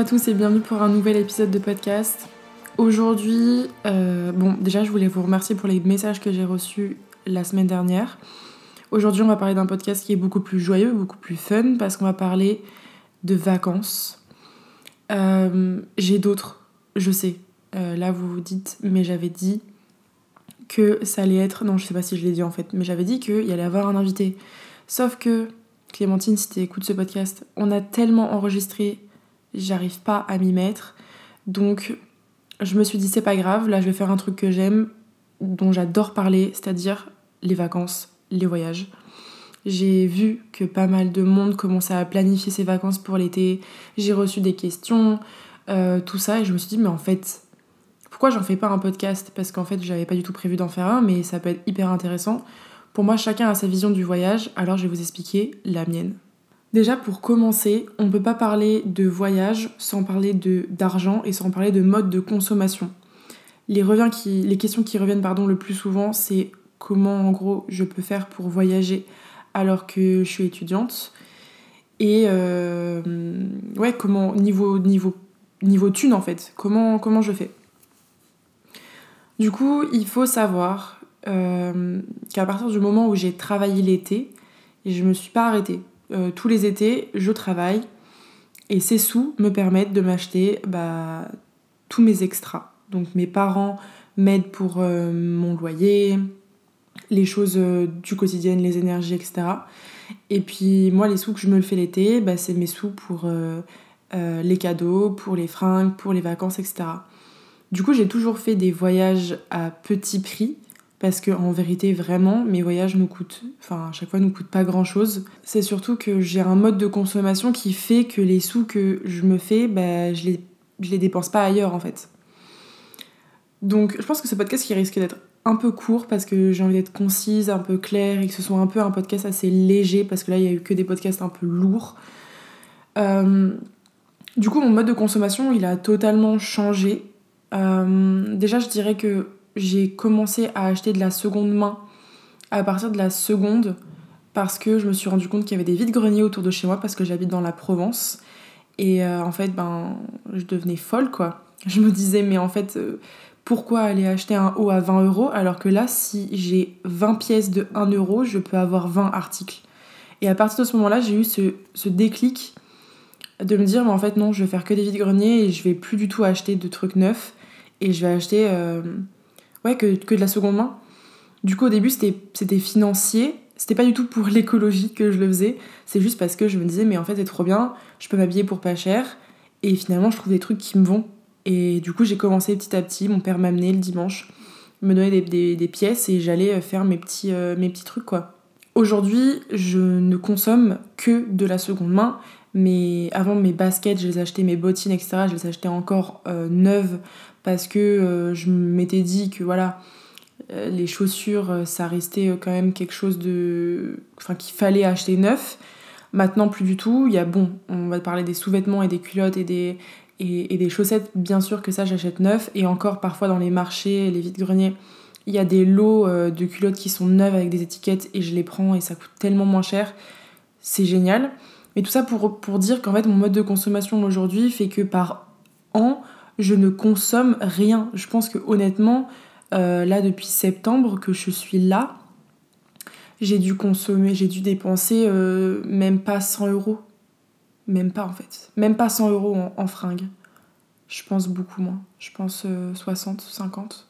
À tous et bienvenue pour un nouvel épisode de podcast. Aujourd'hui, euh, bon, déjà, je voulais vous remercier pour les messages que j'ai reçus la semaine dernière. Aujourd'hui, on va parler d'un podcast qui est beaucoup plus joyeux, beaucoup plus fun, parce qu'on va parler de vacances. Euh, j'ai d'autres, je sais. Euh, là, vous vous dites, mais j'avais dit que ça allait être. Non, je sais pas si je l'ai dit en fait, mais j'avais dit qu'il y allait avoir un invité. Sauf que, Clémentine, si tu écoutes ce podcast, on a tellement enregistré, j'arrive pas à m'y mettre. Donc, je me suis dit, c'est pas grave, là, je vais faire un truc que j'aime, dont j'adore parler, c'est-à-dire les vacances, les voyages. J'ai vu que pas mal de monde commençait à planifier ses vacances pour l'été. J'ai reçu des questions, euh, tout ça, et je me suis dit, mais en fait, pourquoi j'en fais pas un podcast? Parce qu'en fait, j'avais pas du tout prévu d'en faire un, mais ça peut être hyper intéressant. Pour moi, chacun a sa vision du voyage, alors je vais vous expliquer la mienne. Déjà, pour commencer, on ne peut pas parler de voyage sans parler d'argent et sans parler de mode de consommation. Les, questions qui reviennent pardon, le plus souvent, c'est comment en gros je peux faire pour voyager alors que je suis étudiante. Et euh, ouais, comment, niveau, niveau, niveau thune en fait, comment, comment je fais? Du coup, il faut savoir euh, qu'à partir du moment où j'ai travaillé l'été, je me suis pas arrêtée. Euh, tous les étés, je travaille et ces sous me permettent de m'acheter bah, tous mes extras. Donc mes parents m'aident pour euh, mon loyer, les choses du quotidien, les énergies, etc. Et puis moi, les sous que je me fais l'été, bah, c'est mes sous pour les cadeaux, pour les fringues, pour les vacances, etc. Du coup, j'ai toujours fait des voyages à petit prix parce que en vérité, vraiment, mes voyages nous coûtent, enfin, à chaque fois, nous coûtent pas grand chose. C'est surtout que j'ai un mode de consommation qui fait que les sous que je me fais, bah, je les, je les dépense pas ailleurs en fait. Donc, je pense que ce podcast qui risque d'être un peu court parce que j'ai envie d'être concise, un peu claire et que ce soit un peu un podcast assez léger parce que là, il y a eu que des podcasts un peu lourds. Euh, du coup, mon mode de consommation, il a totalement changé euh, déjà, je dirais que j'ai commencé à acheter de la seconde main à partir de la seconde parce que je me suis rendu compte qu'il y avait des vides-greniers autour de chez moi parce que j'habite dans la Provence. Et euh, en fait, ben, je devenais folle quoi. Je me disais, mais en fait, euh, pourquoi aller acheter un haut à 20 euros alors que là, si j'ai 20 pièces de 1 euro, je peux avoir 20 articles. Et à partir de ce moment-là, j'ai eu ce, ce déclic de me dire, mais en fait, non, je vais faire que des vides-greniers et je vais plus du tout acheter de trucs neufs et je vais acheter euh, ouais, que, que, de la seconde main. Du coup, au début, c'était financier. C'était pas du tout pour l'écologie que je le faisais. C'est juste parce que je me disais, mais en fait, c'est trop bien, je peux m'habiller pour pas cher. Et finalement, je trouve des trucs qui me vont. Et du coup, j'ai commencé petit à petit. Mon père m'amenait le dimanche, me donnait des, des, pièces et j'allais euh, faire mes petits, euh, mes petits trucs, quoi. Aujourd'hui, je ne consomme que de la seconde main. Mais avant mes baskets, je les achetais, mes bottines, etc., je les achetais encore neuves parce que euh, je m'étais dit que voilà, euh, les chaussures, euh, ça restait quand même quelque chose de. Enfin, qu'il fallait acheter neuf. Maintenant, plus du tout. Il y a, bon, on va parler des sous-vêtements et des culottes et des, et, des chaussettes, bien sûr que ça, j'achète neuf. Et encore, parfois, dans les marchés, les vides-greniers, il y a des lots de culottes qui sont neuves avec des étiquettes et je les prends et ça coûte tellement moins cher. C'est génial. Mais tout ça pour, pour dire qu'en fait, mon mode de consommation aujourd'hui fait que par an, je ne consomme rien. Je pense que honnêtement, euh, là depuis septembre que je suis là, j'ai dû consommer, j'ai dû dépenser euh, même pas 100 euros. Même pas en fait. Même pas 100 euros en, fringues. Je pense beaucoup moins. Je pense 60, euh, 50.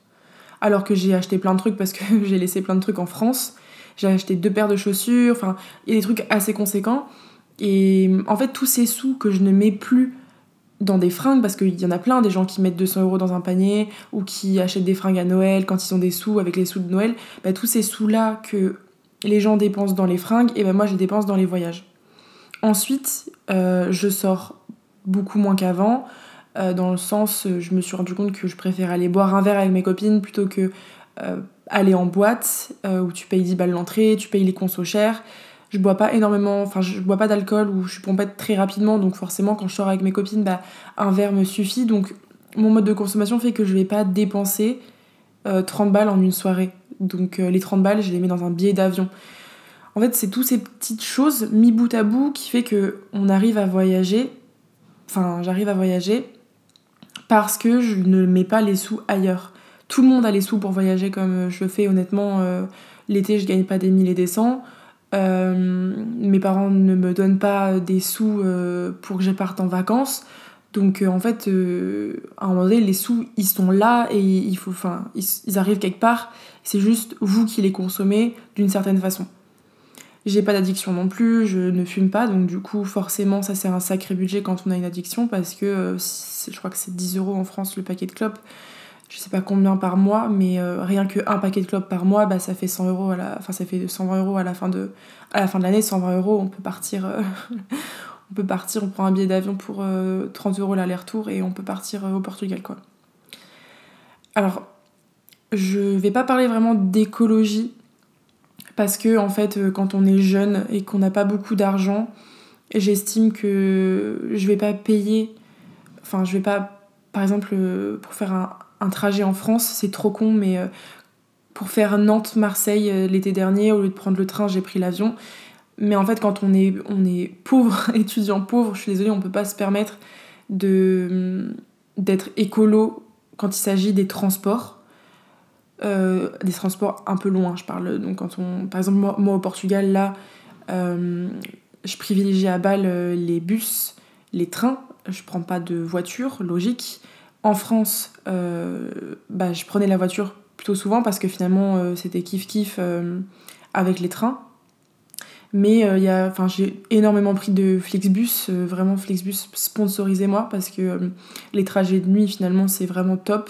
Alors que j'ai acheté plein de trucs parce que j'ai laissé plein de trucs en France. J'ai acheté deux paires de chaussures. Enfin, il y a des trucs assez conséquents. Et en fait, tous ces sous que je ne mets plus dans des fringues, parce qu'il y en a plein des gens qui mettent 200 euros dans un panier ou qui achètent des fringues à Noël quand ils ont des sous avec les sous de Noël, bah, tous ces sous-là que les gens dépensent dans les fringues, et ben moi je les dépense dans les voyages. Ensuite, euh, je sors beaucoup moins qu'avant, euh, dans le sens, je me suis rendu compte que je préfère aller boire un verre avec mes copines plutôt que euh, aller en boîte où tu payes 10 balles l'entrée, tu payes les consos chers je bois pas énormément, enfin je bois pas d'alcool ou je suis pompette très rapidement, donc forcément quand je sors avec mes copines, bah, un verre me suffit. Donc mon mode de consommation fait que je vais pas dépenser 30 euh, balles en une soirée. Donc euh, les 30 balles, je les mets dans un billet d'avion. En fait, c'est toutes ces petites choses mis bout à bout qui fait que on arrive à voyager enfin, j'arrive à voyager parce que je ne mets pas les sous ailleurs. Tout le monde a les sous pour voyager comme je fais honnêtement. L'été, je gagne pas des mille et des cents. Mes parents ne me donnent pas des sous pour que je parte en vacances. Donc en fait, à un moment donné, les sous, ils sont là et il faut, enfin, ils arrivent quelque part. C'est juste vous qui les consommez d'une certaine façon. J'ai pas d'addiction non plus, je ne fume pas, donc du coup, forcément, ça c'est un sacré budget quand on a une addiction parce que euh, je crois que c'est 10 euros en France le paquet de clopes. Je sais pas combien par mois, mais euh, rien que un paquet de clopes par mois, bah, ça fait 100 euros à la, ça fait 120 euros à la fin de, à la fin de l'année, 120 euros, on peut partir, euh, on peut partir, on prend un billet d'avion pour 30 euros l'aller-retour et on peut partir au Portugal quoi. Alors, je vais pas parler vraiment d'écologie parce que en fait euh, quand on est jeune et qu'on n'a pas beaucoup d'argent j'estime que je vais pas payer enfin je vais pas par exemple euh, pour faire un, trajet en France c'est trop con mais euh, pour faire Nantes-Marseille l'été dernier au lieu de prendre le train j'ai pris l'avion mais en fait quand on est, on est pauvre étudiant pauvre je suis désolée on peut pas se permettre de d'être écolo quand il s'agit des transports euh, des transports un peu loin, je parle. Donc quand on, par exemple, moi, au Portugal, là, euh, je privilégie à Bâle euh, les bus, les trains. Je prends pas de voiture, logique. En France, bah, je prenais la voiture plutôt souvent parce que finalement c'était kiff kiff avec les trains. Mais j'ai énormément pris de Flixbus, vraiment Flixbus sponsorisez moi parce que les trajets de nuit finalement c'est vraiment top.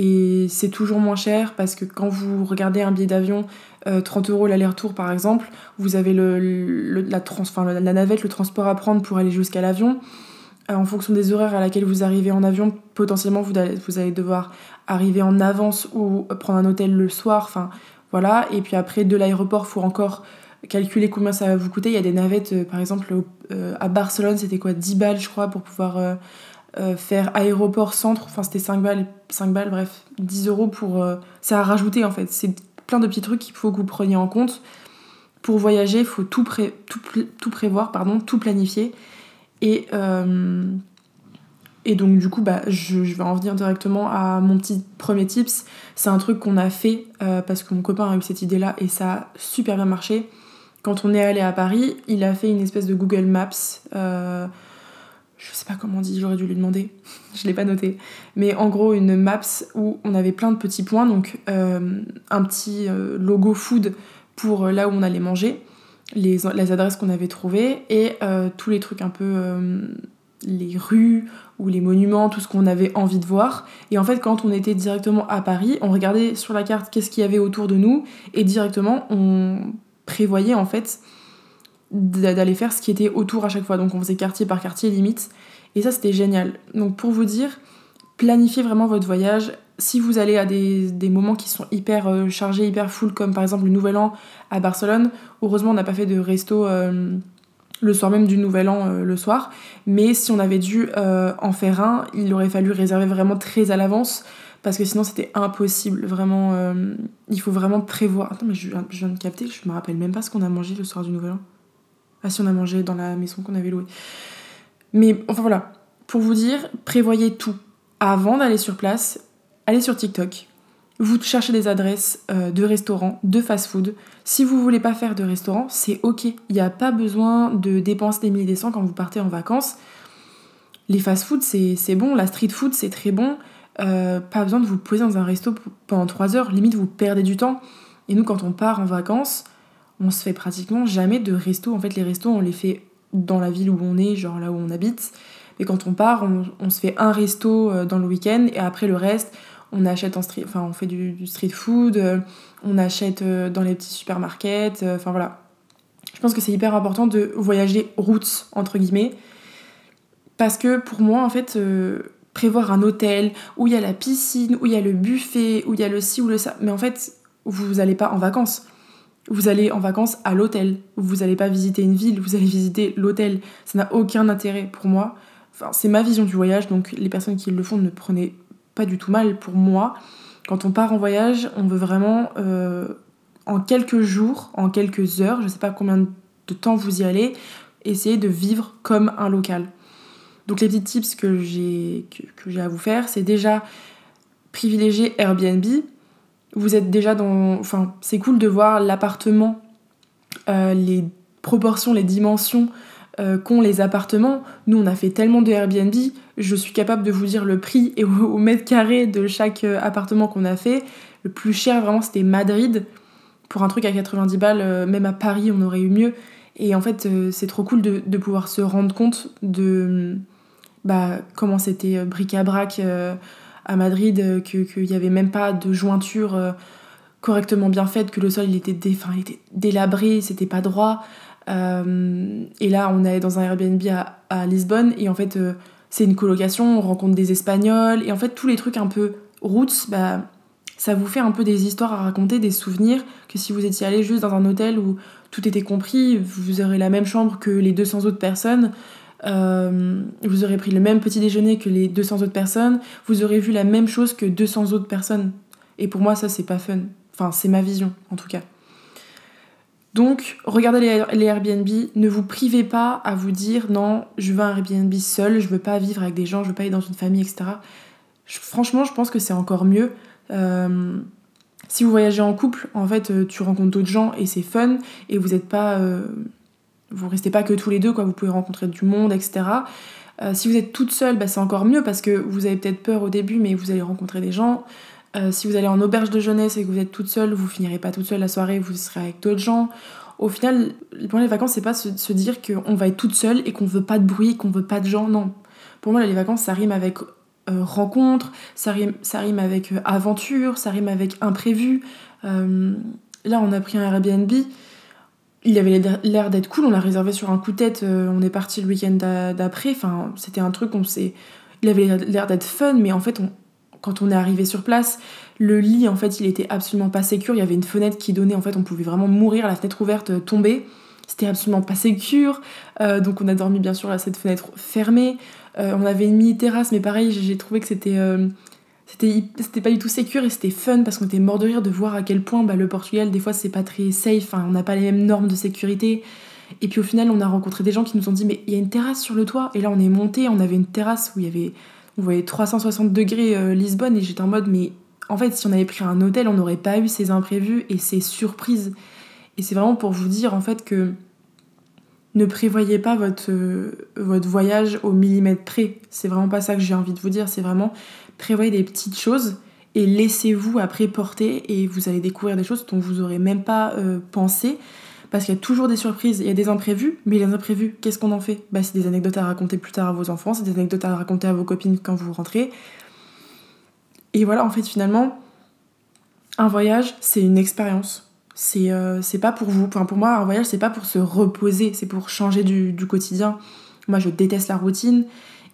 Et c'est toujours moins cher parce que quand vous regardez un billet d'avion, 30 euh, euros l'aller-retour par exemple, vous avez le, la, trans, la, navette, le transport à prendre pour aller jusqu'à l'avion. Euh, en fonction des horaires à laquelle vous arrivez en avion, potentiellement vous allez, devoir arriver en avance ou prendre un hôtel le soir. Enfin voilà. Et puis après, de l'aéroport, il faut encore calculer combien ça va vous coûter. Il y a des navettes, euh, par exemple, à Barcelone, c'était quoi 10 balles, je crois, pour pouvoir euh, faire aéroport-centre, enfin c'était 5 balles, 5 balles, bref, 10 euros pour. Euh, c'est à rajouter en fait. C'est plein de petits trucs qu'il faut que vous preniez en compte. Pour voyager, il faut tout, tout, tout, prévoir, pardon, tout planifier. Et, euh, et donc, du coup, bah, je, je, vais en venir directement à mon petit premier tips. C'est un truc qu'on a fait parce que mon copain a eu cette idée-là et ça a super bien marché. Quand on est allé à Paris, il a fait une espèce de Google Maps je sais pas comment on dit, j'aurais dû lui demander, je l'ai pas noté, mais en gros une maps où on avait plein de petits points, donc euh, un petit euh, logo food pour euh, là où on allait manger, les, les adresses qu'on avait trouvées et tous les trucs un peu les rues ou les monuments, tout ce qu'on avait envie de voir. Et en fait, quand on était directement à Paris, on regardait sur la carte qu'est-ce qu'il y avait autour de nous et directement on prévoyait en fait d'aller faire ce qui était autour à chaque fois. Donc on faisait quartier par quartier limite. Et ça c'était génial. Donc pour vous dire, planifiez vraiment votre voyage. Si vous allez à des, moments qui sont hyper euh, chargés, hyper full, comme par exemple le Nouvel An à Barcelone, heureusement on n'a pas fait de resto euh, le soir même du Nouvel An euh, le soir. Mais si on avait dû en faire un, il aurait fallu réserver vraiment très à l'avance parce que sinon c'était impossible. Vraiment, il faut vraiment prévoir. Attends, mais je, je viens de capter, je me rappelle même pas ce qu'on a mangé le soir du Nouvel An. Ah si on a mangé dans la maison qu'on avait louée. Mais enfin voilà, pour vous dire, prévoyez tout. Avant d'aller sur place, allez sur TikTok. Vous cherchez des adresses euh, de restaurants, de fast-food. Si vous voulez pas faire de restaurant, c'est ok. Il n'y a pas besoin de dépenser des milliers des cents quand vous partez en vacances. Les fast-food, c'est bon. La street food, c'est très bon. Euh, pas besoin de vous poser dans un resto pendant 3 heures. Limite, vous perdez du temps. Et nous, quand on part en vacances, on se fait pratiquement jamais de resto. En fait, les restos, on les fait dans la ville où on est, genre là où on habite. Mais quand on part, on, se fait un resto euh, dans le week-end et après le reste, on achète en street, enfin on fait du, street food, euh, on achète euh, dans les petits supermarkets, enfin voilà. Je pense que c'est hyper important de voyager route entre guillemets parce que pour moi en fait prévoir un hôtel où il y a la piscine, où il y a le buffet, où il y a le ci ou le ça, mais en fait vous n'allez pas en vacances vous allez en vacances à l'hôtel. Vous n'allez pas visiter une ville, vous allez visiter l'hôtel. Ça n'a aucun intérêt pour moi. Enfin, c'est ma vision du voyage, donc les personnes qui le font ne prenez pas du tout mal. Pour moi, quand on part en voyage, on veut vraiment, euh, en quelques jours, en quelques heures, je sais pas combien de temps vous y allez, essayer de vivre comme un local. Donc les petits tips que j'ai que, j'ai à vous faire, c'est déjà privilégier Airbnb. Vous êtes déjà dans... Enfin, c'est cool de voir l'appartement, euh, les proportions, les dimensions euh, qu'ont les appartements. Nous, on a fait tellement de Airbnb, je suis capable de vous dire le prix et au, mètre carré de chaque euh, appartement qu'on a fait. Le plus cher, vraiment, c'était Madrid. Pour un truc à 90 balles, même à Paris, on aurait eu mieux. Et en fait, c'est trop cool de, pouvoir se rendre compte de bah, comment c'était euh, bric-à-brac euh, à Madrid, euh, qu'il n'y avait même pas de jointure correctement bien faite, que le sol était, dé, il était délabré, c'était pas droit. Et là, on est dans un Airbnb à, Lisbonne, et en fait, c'est une colocation, on rencontre des Espagnols, et en fait, tous les trucs un peu roots, bah, ça vous fait un peu des histoires à raconter, des souvenirs, que si vous étiez allé juste dans un hôtel où tout était compris, vous aurez la même chambre que les 200 autres personnes, euh, vous aurez pris le même petit déjeuner que les 200 autres personnes, vous aurez vu la même chose que 200 autres personnes. Et pour moi, ça, c'est pas fun. Enfin, c'est ma vision, en tout cas. Donc, regardez les, Airbnb, ne vous privez pas à vous dire non, je veux un Airbnb seul, je veux pas vivre avec des gens, je veux pas être dans une famille, etc. franchement, je pense que c'est encore mieux. Euh, si vous voyagez en couple, en fait, euh, tu rencontres d'autres gens et c'est fun et vous n'êtes pas vous restez pas que tous les deux, quoi, vous pouvez rencontrer du monde, etc. Euh, si vous êtes toute seule, bah, c'est encore mieux parce que vous avez peut-être peur au début, mais vous allez rencontrer des gens. Euh, si vous allez en auberge de jeunesse et que vous êtes toute seule, vous finirez pas toute seule la soirée, vous serez avec d'autres gens. Au final, pendant les vacances, c'est pas se, se dire qu'on va être toute seule et qu'on veut pas de bruit, qu'on veut pas de gens, non. Pour moi, les vacances, ça rime avec euh, rencontre, ça rime, ça rime avec aventure, ça rime avec imprévu. là, on a pris un Airbnb il avait l'air d'être cool, on l'a réservé sur un coup de tête, euh, on est parti le week-end d'après, enfin c'était un truc, on s'est... Il avait l'air d'être fun, mais en fait, quand on est arrivé sur place, le lit, en fait, il était absolument pas sécure, il y avait une fenêtre qui donnait, en fait, on pouvait vraiment mourir, la fenêtre ouverte, euh, tomber, c'était absolument pas sécure, euh, donc on a dormi bien sûr à cette fenêtre fermée, on avait une mini-terrasse, mais pareil, j'ai trouvé que c'était c'était pas du tout sécure et c'était fun parce qu'on était mort de rire de voir à quel point bah, le Portugal des fois c'est pas très safe on n'a pas les mêmes normes de sécurité. Et puis au final on a rencontré des gens qui nous ont dit mais il y a une terrasse sur le toit. Et là on est monté on avait une terrasse où il y avait on voyait 360 degrés euh, Lisbonne et j'étais en mode mais en fait si on avait pris un hôtel on n'aurait pas eu ces imprévus et ces surprises et c'est vraiment pour vous dire en fait que ne prévoyez pas votre, euh, votre voyage au millimètre près. C'est vraiment pas ça que j'ai envie de vous dire. C'est vraiment prévoyez des petites choses et laissez-vous après porter et vous allez découvrir des choses dont vous n'aurez même pas euh, pensé. Parce qu'il y a toujours des surprises, il y a des imprévus, mais les imprévus, qu'est-ce qu'on en fait? Bah, C'est des anecdotes à raconter plus tard à vos enfants, c'est des anecdotes à raconter à vos copines quand vous rentrez. Et voilà, en fait, finalement, un voyage, c'est une expérience. C'est euh, pas pour vous. Enfin, pour moi, un voyage, c'est pas pour se reposer, c'est pour changer du, du quotidien. Moi, je déteste la routine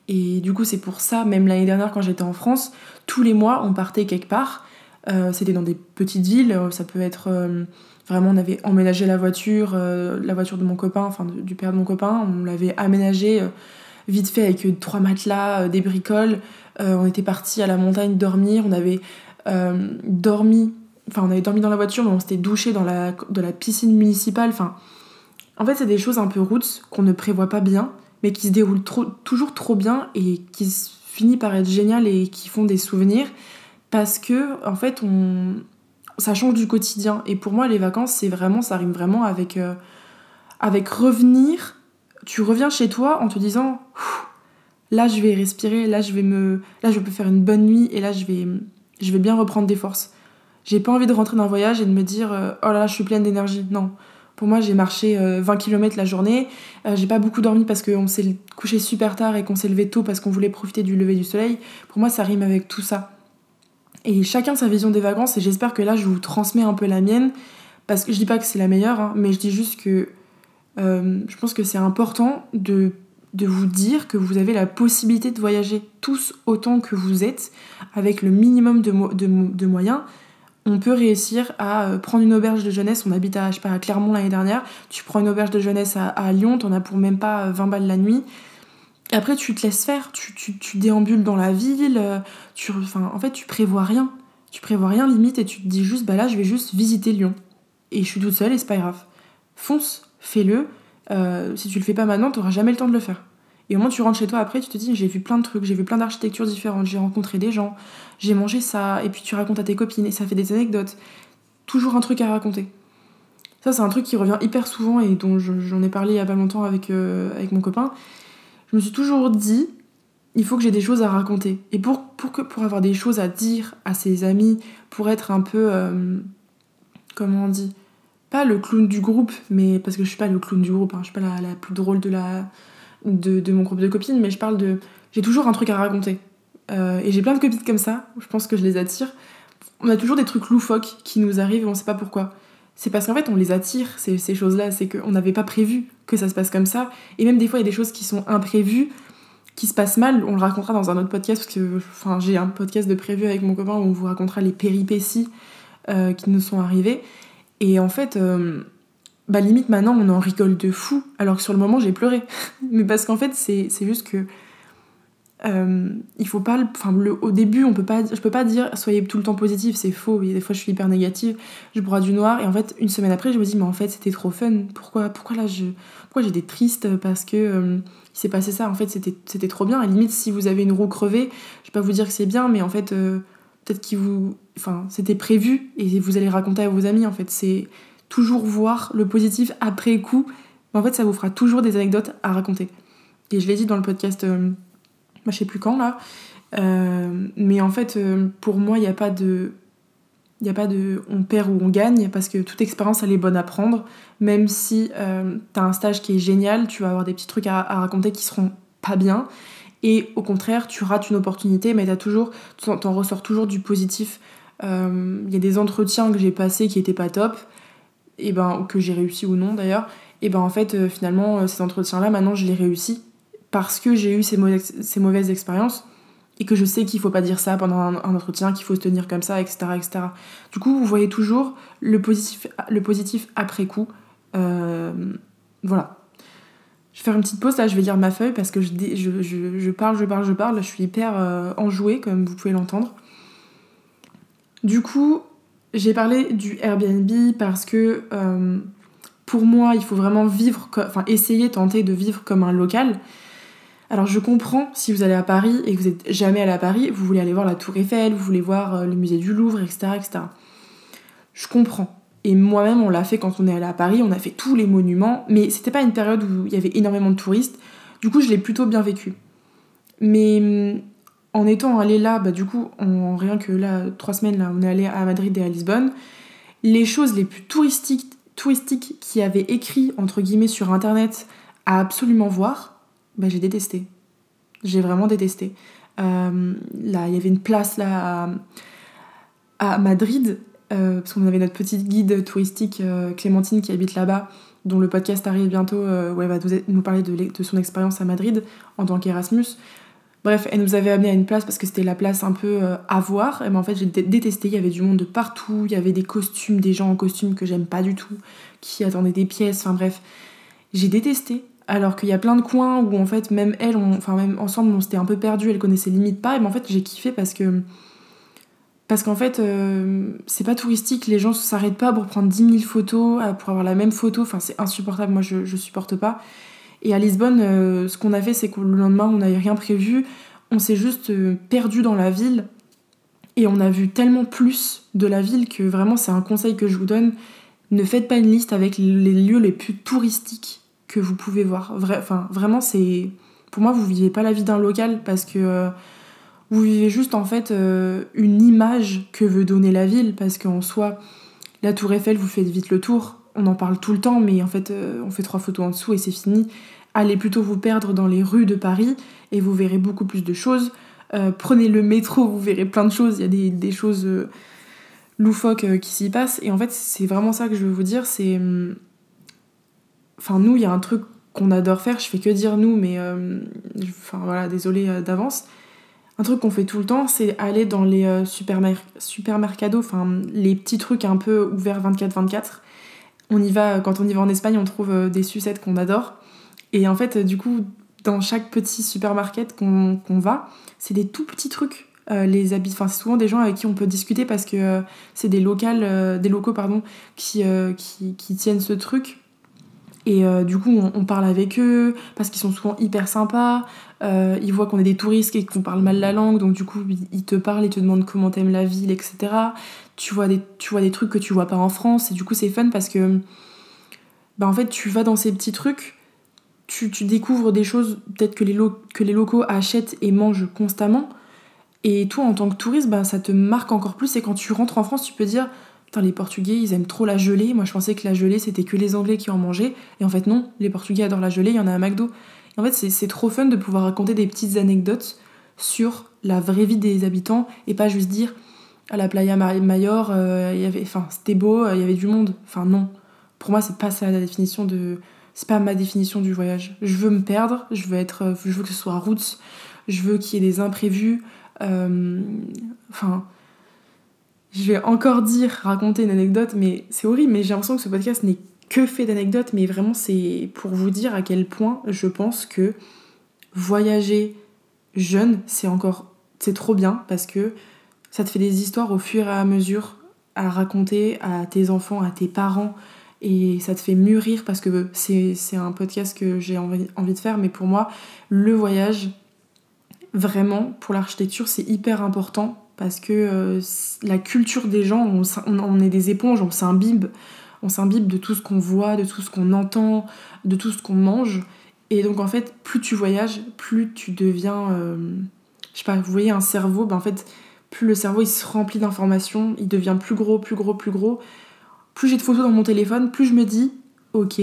et du coup, c'est pour ça, même l'année dernière, quand j'étais en France, tous les mois, on partait quelque part. Euh, c'était dans des petites villes, euh, ça peut être. Euh, vraiment, on avait emménagé la voiture, la voiture de mon copain, enfin du père de mon copain, on l'avait aménagée vite fait avec trois matelas, des bricoles. on était parti à la montagne dormir, on avait dormi. Enfin, on avait dormi dans la voiture, mais on s'était douché dans la, de la piscine municipale. Enfin, en fait, c'est des choses un peu routes qu'on ne prévoit pas bien mais qui se déroulent toujours trop bien et qui finissent par être génial et qui font des souvenirs parce que en fait on ça change du quotidien et pour moi les vacances c'est vraiment ça rime vraiment avec euh, avec revenir tu reviens chez toi en te disant là je vais respirer là je vais me là je peux faire une bonne nuit et là je vais je vais bien reprendre des forces j'ai pas envie de rentrer dans un voyage et de me dire euh, oh là, là je suis pleine d'énergie non pour moi, j'ai marché 20 euh, km la journée. J'ai pas beaucoup dormi parce qu'on s'est couché super tard et qu'on s'est levé tôt parce qu'on voulait profiter du lever du soleil. Pour moi, ça rime avec tout ça. Et chacun sa vision des vacances, et j'espère que là, je vous transmets un peu la mienne. Parce que je dis pas que c'est la meilleure, hein, mais je dis juste que euh, je pense que c'est important de, vous dire que vous avez la possibilité de voyager tous autant que vous êtes, avec le minimum de, moyens on peut réussir à euh, prendre une auberge de jeunesse. On habite à, je Clermont l'année dernière. Tu prends une auberge de jeunesse à, à Lyon, t'en as pour même pas 20 euh, balles la nuit. Après, tu te laisses faire. Tu, tu, déambules dans la ville. Euh, tu, enfin, en fait, tu prévois rien. Tu prévois rien limite et tu te dis juste, bah là, je vais juste visiter Lyon. Et je suis toute seule et c'est pas grave. Fonce, fais-le. si tu le fais pas maintenant, t'auras jamais le temps de le faire. Et au où tu rentres chez toi après, tu te dis j'ai vu plein de trucs, j'ai vu plein d'architectures différentes, j'ai rencontré des gens, j'ai mangé ça, et puis tu racontes à tes copines et ça fait des anecdotes. Toujours un truc à raconter. Ça, c'est un truc qui revient hyper souvent et dont j'en ai parlé il y a pas longtemps avec, euh, avec mon copain. Je me suis toujours dit, il faut que j'ai des choses à raconter. Et pour, pour, que, pour avoir des choses à dire à ses amis, pour être un peu. Euh, comment on dit Pas le clown du groupe, mais parce que je suis pas le clown du groupe, hein, je suis pas la, la plus drôle de, la, de, de, mon groupe de copines, mais je parle de. J'ai toujours un truc à raconter. Euh, et j'ai plein de copines comme ça, je pense que je les attire. On a toujours des trucs loufoques qui nous arrivent et on sait pas pourquoi. C'est parce qu'en fait on les attire, ces, ces choses-là, c'est qu'on n'avait pas prévu que ça se passe comme ça. Et même des fois il y a des choses qui sont imprévues, qui se passent mal, on le racontera dans un autre podcast, parce que enfin, j'ai un podcast de prévu avec mon copain où on vous racontera les péripéties euh, qui nous sont arrivées. Et en fait, euh, bah limite maintenant on en rigole de fou, alors que sur le moment j'ai pleuré. Mais parce qu'en fait c'est juste que euh, il faut pas enfin le, au début on peut pas je peux pas dire soyez tout le temps positif c'est faux des fois je suis hyper négative je broie du noir et en fait une semaine après je me dis mais en fait c'était trop fun. Pourquoi pourquoi là je pourquoi j'ai des tristes parce que euh, il s'est passé ça? En fait c'était c'était trop bien. Et limite si vous avez une roue crevée je vais pas vous dire que c'est bien mais en fait euh, peut-être qu'il vous enfin c'était prévu et vous allez raconter à vos amis en fait. C'est toujours voir le positif après coup. En fait ça vous fera toujours des anecdotes à raconter. Et je l'ai dit dans le podcast je sais plus quand là. Euh, mais en fait, euh, pour moi, il n'y a pas de. Il a pas de on perd ou on gagne parce que toute expérience elle est bonne à prendre. Même si euh, tu as un stage qui est génial, tu vas avoir des petits trucs à, raconter qui seront pas bien. Et au contraire, tu rates une opportunité, mais as toujours, tu en ressors toujours du positif. Il y a des entretiens que j'ai passés qui étaient pas top, et ben, que j'ai réussi ou non d'ailleurs. Et ben en fait, finalement, ces entretiens-là, maintenant je les réussis parce que j'ai eu ces, mauvaises, ces mauvaises expériences et que je sais qu'il faut pas dire ça pendant un, entretien, qu'il faut se tenir comme ça, etc., etc. Du coup, vous voyez toujours le positif, le positif après coup. Euh, voilà. Je vais faire une petite pause, là je vais lire ma feuille parce que je, je, je, parle, je parle, je parle, je suis hyper euh, enjouée comme vous pouvez l'entendre. Du coup, j'ai parlé du Airbnb parce que euh, pour moi, il faut vraiment vivre, enfin essayer, tenter de vivre comme un local. Alors je comprends si vous allez à Paris et que vous n'êtes jamais allé à Paris, vous voulez aller voir la Tour Eiffel, vous voulez voir euh, le musée du Louvre, etc. etc. Je comprends. Et moi-même, on l'a fait quand on est allé à Paris, on a fait tous les monuments, mais c'était pas une période où il y avait énormément de touristes. Du coup, je l'ai plutôt bien vécu. Mais mm, en étant allé là, bah du coup, en rien que là, trois semaines, on est allé à Madrid et à Lisbonne, les choses les plus touristiques, touristiques qui avaient écrit, entre guillemets, sur Internet à absolument voir, bah, j'ai détesté. J'ai vraiment détesté. Euh, là, il y avait une place là à, Madrid, euh, parce qu'on avait notre petite guide touristique euh, Clémentine qui habite là-bas, dont le podcast arrive bientôt, où elle va nous parler de, de son expérience à Madrid en tant qu'Erasmus. Bref, elle nous avait amené à une place parce que c'était la place un peu à voir. Et ben, en fait, j'ai détesté. Il y avait du monde de partout. Il y avait des costumes, des gens en costume que j'aime pas du tout, qui attendaient des pièces. Enfin bref, j'ai détesté. Alors qu'il y a plein de coins où en fait même elle, enfin même ensemble on s'était un peu perdu, elle connaissait limite pas, et ben en fait j'ai kiffé parce que parce qu'en fait euh, c'est pas touristique, les gens s'arrêtent pas pour prendre 10 000 photos, euh, pour avoir la même photo, enfin c'est insupportable, moi je, supporte pas. Et à Lisbonne, euh, ce qu'on a fait c'est que le lendemain on n'avait rien prévu, on s'est juste perdu dans la ville et on a vu tellement plus de la ville que vraiment c'est un conseil que je vous donne, ne faites pas une liste avec les lieux les plus touristiques vous pouvez voir. enfin, vraiment, c'est. Pour moi, vous vivez pas la vie d'un local parce que euh, vous vivez juste en fait euh, une image que veut donner la ville parce qu'en soi, la Tour Eiffel, vous faites vite le tour. On en parle tout le temps, mais en fait, euh, on fait trois photos en dessous et c'est fini. Allez plutôt vous perdre dans les rues de Paris et vous verrez beaucoup plus de choses. prenez le métro, vous verrez plein de choses. Il y a des, des choses loufoques qui s'y passent. Et en fait, c'est vraiment ça que je veux vous dire. C'est hum, Enfin, nous, il y a un truc qu'on adore faire, je fais que dire nous, mais. Euh, enfin, voilà, désolé euh, d'avance. Un truc qu'on fait tout le temps, c'est aller dans les euh, supermercados, enfin, les petits trucs un peu ouverts 24-24. On y va, quand on y va en Espagne, on trouve des sucettes qu'on adore. Et en fait, du coup, dans chaque petit supermarket qu'on va, c'est des tout petits trucs. les habits, enfin c'est souvent des gens avec qui on peut discuter parce que c'est des locales, des locaux pardon, qui, qui, qui, tiennent ce truc Et euh, du coup, on, parle avec eux parce qu'ils sont souvent hyper sympas. Euh, ils voient qu'on est des touristes et qu'on parle mal la langue, donc du coup, ils te parlent, ils te demandent comment t'aimes la ville, etc. Tu vois, des, tu vois des trucs que tu vois pas en France, et du coup, c'est fun parce que, bah, en fait, tu vas dans ces petits trucs, tu, tu découvres des choses peut-être que les, que les locaux achètent et mangent constamment. Et toi, en tant que touriste, bah, ça te marque encore plus. Et quand tu rentres en France, tu peux dire les Portugais, ils aiment trop la gelée. Moi, je pensais que la gelée, c'était que les Anglais qui en mangeaient. Et en fait, non, les Portugais adorent la gelée, il y en a à McDo. Et en fait, c'est trop fun de pouvoir raconter des petites anecdotes sur la vraie vie des habitants et pas juste dire à la Playa Mayor, euh, il c'était beau, euh, il y avait du monde. Enfin, non. Pour moi, c'est pas ça la définition de. C'est pas ma définition du voyage. Je veux me perdre, je veux être, euh, je veux que ce soit route, je veux qu'il y ait des imprévus. Je vais encore dire, raconter une anecdote, mais c'est horrible, mais j'ai l'impression que ce podcast n'est que fait d'anecdotes, mais vraiment c'est pour vous dire à quel point je pense que voyager jeune, c'est encore, c'est trop bien parce que ça te fait des histoires au fur et à mesure à raconter à tes enfants, à tes parents, et ça te fait mûrir parce que c'est un podcast que j'ai envie, envie de faire, mais pour moi, le voyage, vraiment, pour l'architecture, c'est hyper important parce que euh, la culture des gens, on, est des éponges, on s'imbibe, on s'imbibe de tout ce qu'on voit, de tout ce qu'on entend, de tout ce qu'on mange. Et donc en fait, plus tu voyages, plus tu deviens, euh, je sais pas, vous voyez un cerveau, ben en fait, plus le cerveau il se remplit d'informations, il devient plus gros, plus gros, plus gros. Plus j'ai de photos dans mon téléphone, plus je me dis, ok,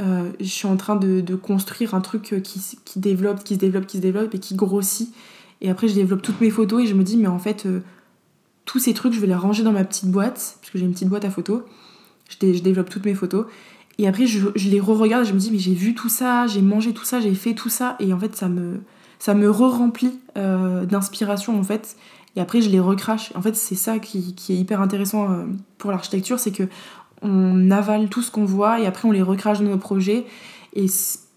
euh, je suis en train de, construire un truc qui, qui, développe, qui se développe, qui se développe et qui grossit. Et après, je développe toutes mes photos et je me dis, mais en fait, euh, tous ces trucs, je vais les ranger dans ma petite boîte, parce que j'ai une petite boîte à photos. Je, je, développe toutes mes photos. Et après, je, les re-regarde et je me dis, mais j'ai vu tout ça, j'ai mangé tout ça, j'ai fait tout ça. Et en fait, ça me, ça me re-remplit euh, d'inspiration, en fait. Et après, je les recrache. En fait, c'est ça qui, est hyper intéressant euh, pour l'architecture, c'est que on avale tout ce qu'on voit et après, on les recrache dans nos projets. Et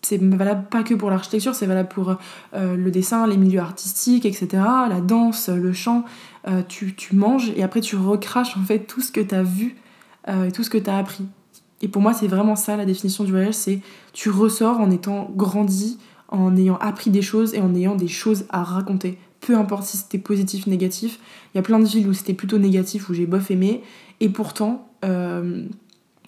c'est valable pas que pour l'architecture, c'est valable pour euh, le dessin, les milieux artistiques, etc., la danse, le chant. Euh, tu, tu, manges et après tu recraches en fait tout ce que tu as vu euh, et tout ce que tu as appris. Et pour moi, c'est vraiment ça la définition du voyage, c'est tu ressors en étant grandi, en ayant appris des choses et en ayant des choses à raconter. Peu importe si c'était positif, négatif. Il y a plein de villes où c'était plutôt négatif, où j'ai bof aimé. Et pourtant,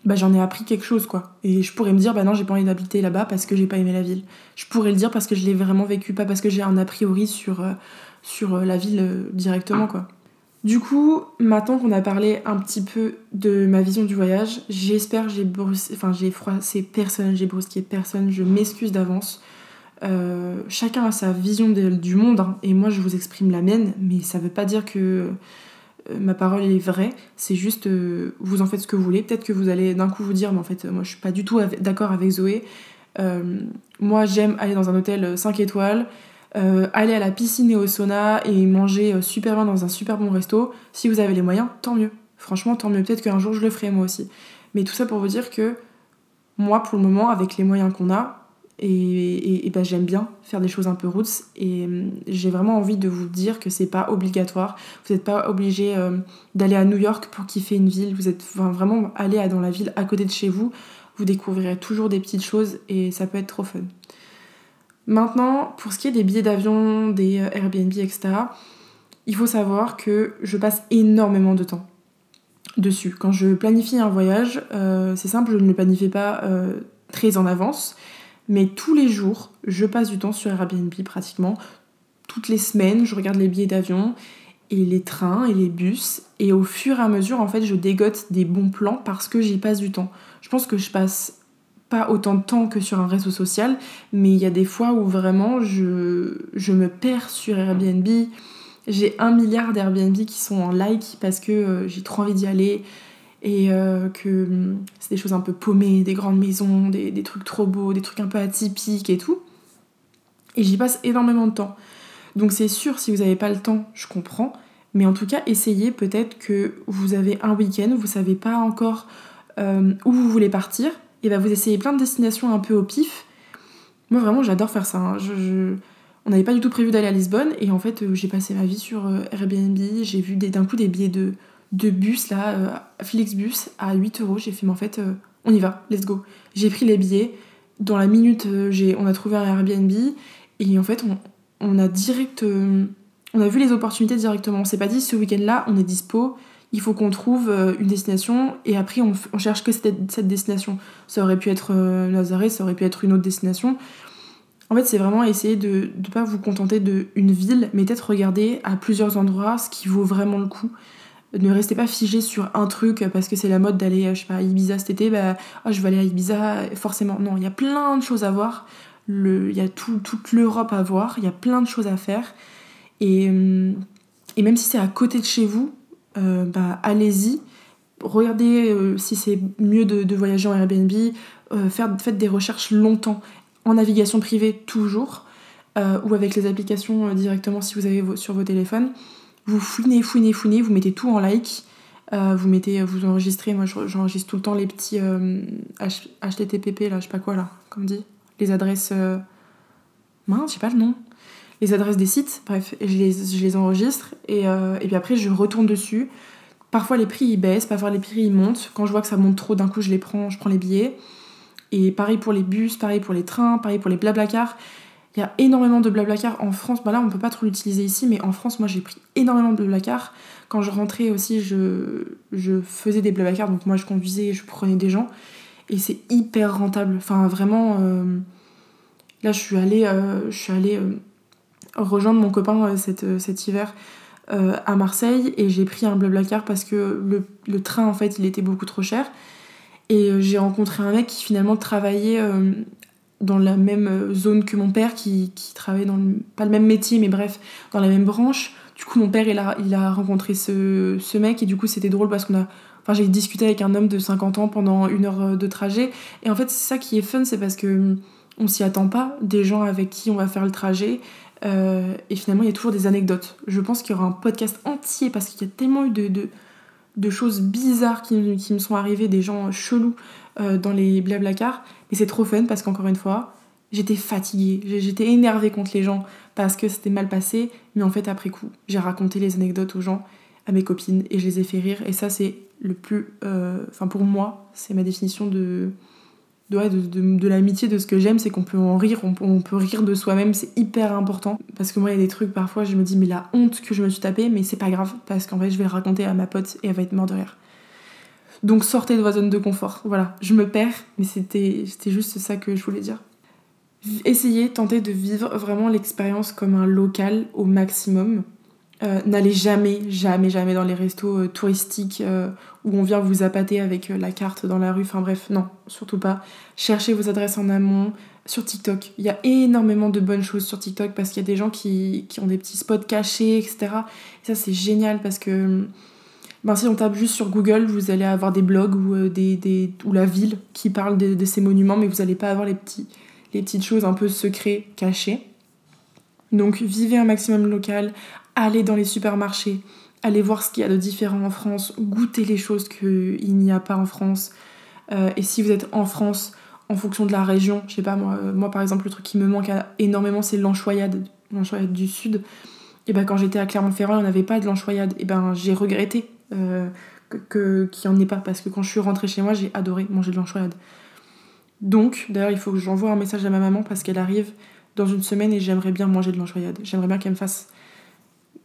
bah, j'en ai appris quelque chose quoi. Et je pourrais me dire bah non j'ai pas envie d'habiter là-bas parce que j'ai pas aimé la ville. Je pourrais le dire parce que je l'ai vraiment vécu, pas parce que j'ai un a priori sur, euh, euh, la ville euh, directement quoi. Du coup, maintenant qu'on a parlé un petit peu de ma vision du voyage, j'espère j'ai enfin j'ai froissé personne, j'ai brusqué personne, je m'excuse d'avance. chacun a sa vision du monde hein, et moi je vous exprime la mienne, mais ça veut pas dire que ma parole est vraie, c'est juste euh, vous en faites ce que vous voulez. Peut-être que vous allez d'un coup vous dire, mais en fait, moi je suis pas du tout d'accord avec Zoé. Euh, moi j'aime aller dans un hôtel 5 étoiles, aller à la piscine et au sauna et manger super bien dans un super bon resto. Si vous avez les moyens, tant mieux. Franchement, tant mieux. Peut-être qu'un jour je le ferai moi aussi. Mais tout ça pour vous dire que moi, pour le moment, avec les moyens qu'on a, et, et, bah, j'aime bien faire des choses un peu roots et hum, j'ai vraiment envie de vous dire que c'est pas obligatoire. Vous n'êtes pas obligé euh, d'aller à New York pour kiffer une ville. Vous êtes vraiment aller dans la ville à côté de chez vous. Vous découvrirez toujours des petites choses et ça peut être trop fun. Maintenant, pour ce qui est des billets d'avion, des euh, Airbnb, etc., il faut savoir que je passe énormément de temps dessus. Quand je planifie un voyage, euh, c'est simple, je ne le planifie pas très en avance. Mais tous les jours, je passe du temps sur Airbnb pratiquement. Toutes les semaines, je regarde les billets d'avion et les trains et les bus. Et au fur et à mesure, en fait, je dégote des bons plans parce que j'y passe du temps. Je pense que je passe pas autant de temps que sur un réseau social, mais il y a des fois où vraiment je, je me perds sur Airbnb. J'ai un milliard d'Airbnb qui sont en like parce que euh, j'ai trop envie d'y aller et euh, que hum, c'est des choses un peu paumées, des grandes maisons, des, trucs trop beaux, des trucs un peu atypiques et tout. Et j'y passe énormément de temps. Donc c'est sûr, si vous n'avez pas le temps, je comprends. Mais en tout cas, essayez peut-être que vous avez un week-end, vous savez pas encore euh, où vous voulez partir, et bah vous essayez plein de destinations un peu au pif. Moi vraiment, j'adore faire ça. Hein. On n'avait pas du tout prévu d'aller à Lisbonne, et en fait, euh, j'ai passé ma vie sur Airbnb, j'ai vu d'un coup des billets de de bus là, euh, Flixbus à 8 euros. J'ai fait, mais en fait, euh, on y va, let's go. J'ai pris les billets. Dans la minute, j'ai, on a trouvé un Airbnb. Et en fait, on, on a direct. on a vu les opportunités directement. On s'est pas dit ce week-end-là, on est dispo il faut qu'on trouve une destination et après on, on cherche que cette, cette, destination. Ça aurait pu être Nazareth, ça aurait pu être une autre destination. En fait, c'est vraiment essayer de ne pas vous contenter d'une ville, mais peut-être regarder à plusieurs endroits ce qui vaut vraiment le coup. Ne restez pas figé sur un truc parce que c'est la mode d'aller, pas, à Ibiza cet été, bah, oh, je vais aller à Ibiza, forcément. Non, il y a plein de choses à voir. Il y a tout, toute l'Europe à voir, il y a plein de choses à faire. Et, et même si c'est à côté de chez vous, euh, bah, allez-y. Regardez euh, si c'est mieux de, de, voyager en Airbnb. Euh, faire, faites des recherches longtemps en navigation privée toujours, euh, ou avec les applications euh, directement si vous avez sur vos téléphones. Vous fouinez, fouinez, fouinez, vous mettez tout en like, euh, vous mettez, vous enregistrez, moi j'enregistre tout le temps les petits HTTP là, je sais pas quoi là, comme dit, les adresses, mince, je sais pas le nom, les adresses des sites, bref, je les, enregistre et, et puis après je retourne dessus. Parfois les prix ils baissent, parfois les prix ils montent. Quand je vois que ça monte trop, d'un coup je les prends, je prends les billets. Et pareil pour les bus, pareil pour les trains, pareil pour les blablacars. Il y a énormément de blablacars en France. Bah là, on peut pas trop l'utiliser ici, mais en France, moi, j'ai pris énormément de blablacars. Quand je rentrais aussi, je, je faisais des blablacars. Donc moi, je conduisais, je prenais des gens. Et c'est hyper rentable. Enfin, vraiment... Euh, là, je suis allée, euh, je suis allée euh, rejoindre mon copain cet, cet hiver à Marseille. Et j'ai pris un blablacar parce que le, le train, en fait, il était beaucoup trop cher. Et j'ai rencontré un mec qui finalement travaillait dans la même euh, zone que mon père, qui, qui travaillait dans le, pas le même métier, mais bref, dans la même branche. Du coup, mon père, il a, il a rencontré ce, ce mec, et du coup, c'était drôle parce qu'on a. Enfin, j'ai discuté avec un homme de 50 ans pendant une heure de trajet. Et en fait, c'est ça qui est fun, c'est parce que on s'y attend pas, des gens avec qui on va faire le trajet. Euh, et finalement, il y a toujours des anecdotes. Je pense qu'il y aura un podcast entier parce qu'il y a tellement eu de, de, de choses bizarres qui, me sont arrivées, des gens chelous euh, dans les blablacars. Mais c'est trop fun parce qu'encore une fois, j'étais fatiguée, j'étais énervée contre les gens parce que c'était mal passé. Mais en fait, après coup, j'ai raconté les anecdotes aux gens, à mes copines, et je les ai fait rire. Et ça, c'est le plus. Euh, enfin, pour moi, c'est ma définition de, de, de, de l'amitié, de ce que j'aime, c'est qu'on peut en rire, on, on peut rire de soi-même, c'est hyper important. Parce que moi, il y a des trucs, parfois, je me dis, mais la honte que je me suis tapée, mais c'est pas grave, parce qu'en fait, je vais le raconter à ma pote et elle va être morte de rire. Donc sortez de votre zone de confort. Voilà, je me perds, mais c'était juste ça que je voulais dire. Essayez, tentez de vivre vraiment l'expérience comme un local au maximum. Euh, n'allez jamais, jamais, jamais dans les restos euh, touristiques euh, où on vient vous appâter avec la carte dans la rue. Enfin bref, non, surtout pas. Cherchez vos adresses en amont. Sur TikTok, il y a énormément de bonnes choses sur TikTok parce qu'il y a des gens qui, qui, ont des petits spots cachés, etc. Et ça, c'est génial parce que ben, si on tape juste sur Google, vous allez avoir des blogs ou, des, des, ou la ville qui parle de, de ces monuments, mais vous n'allez pas avoir les, petits, les petites choses un peu secrètes cachées. Donc vivez un maximum local, allez dans les supermarchés, allez voir ce qu'il y a de différent en France, goûtez les choses qu'il n'y a pas en France. Euh, et si vous êtes en France, en fonction de la région, je sais pas, moi, euh, moi par exemple, le truc qui me manque énormément, c'est l'anchoyade, l'anchoyade du Sud. Et ben quand j'étais à Clermont-Ferrand, on n'avait pas de l'anchoyade. Et ben j'ai regretté euh, qu'il n'y en ait pas, parce que quand je suis rentrée chez moi, j'ai adoré manger de l'anchoyade. Donc, d'ailleurs, il faut que j'envoie un message à ma maman parce qu'elle arrive dans une semaine et j'aimerais bien manger de l'anchoyade. J'aimerais bien qu'elle me fasse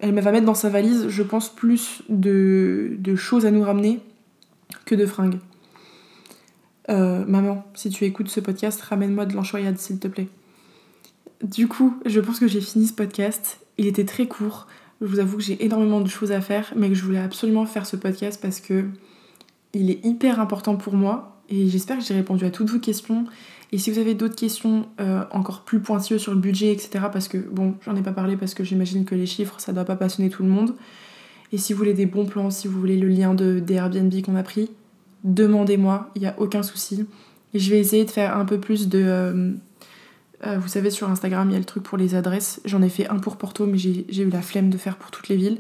elle va mettre dans sa valise, je pense, plus de, choses à nous ramener que de fringues. Euh, maman, si tu écoutes ce podcast, ramène-moi de l'enchoyade, s'il te plaît. Du coup, je pense que j'ai fini ce podcast. Il était très court. Je vous avoue que j'ai énormément de choses à faire, mais que je voulais absolument faire ce podcast parce que il est hyper important pour moi. Et j'espère que j'ai répondu à toutes vos questions. Et si vous avez d'autres questions euh, encore plus pointilleuses sur le budget, etc., parce que, bon, j'en ai pas parlé parce que j'imagine que les chiffres, ça doit pas passionner tout le monde. Et si vous voulez des bons plans, si vous voulez le lien de, des Airbnb qu'on a pris, demandez-moi, il n'y a aucun souci. Et je vais essayer de faire un peu plus de... Euh, euh, vous savez, sur Instagram, il y a le truc pour les adresses. J'en ai fait un pour Porto, mais j'ai eu la flemme de faire pour toutes les villes.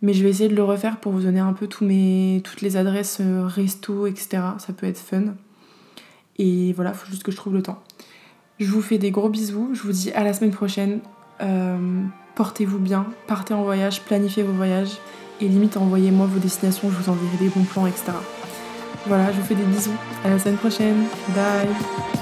Mais je vais essayer de le refaire pour vous donner un peu mes, toutes les adresses resto, etc. Ça peut être fun. Et voilà, il faut juste que je trouve le temps. Je vous fais des gros bisous, je vous dis à la semaine prochaine. Euh, portez-vous bien, partez en voyage, planifiez vos voyages et limite envoyez-moi vos destinations, je vous enverrai des bons plans, etc. Voilà, je vous fais des bisous. À la semaine prochaine. Bye.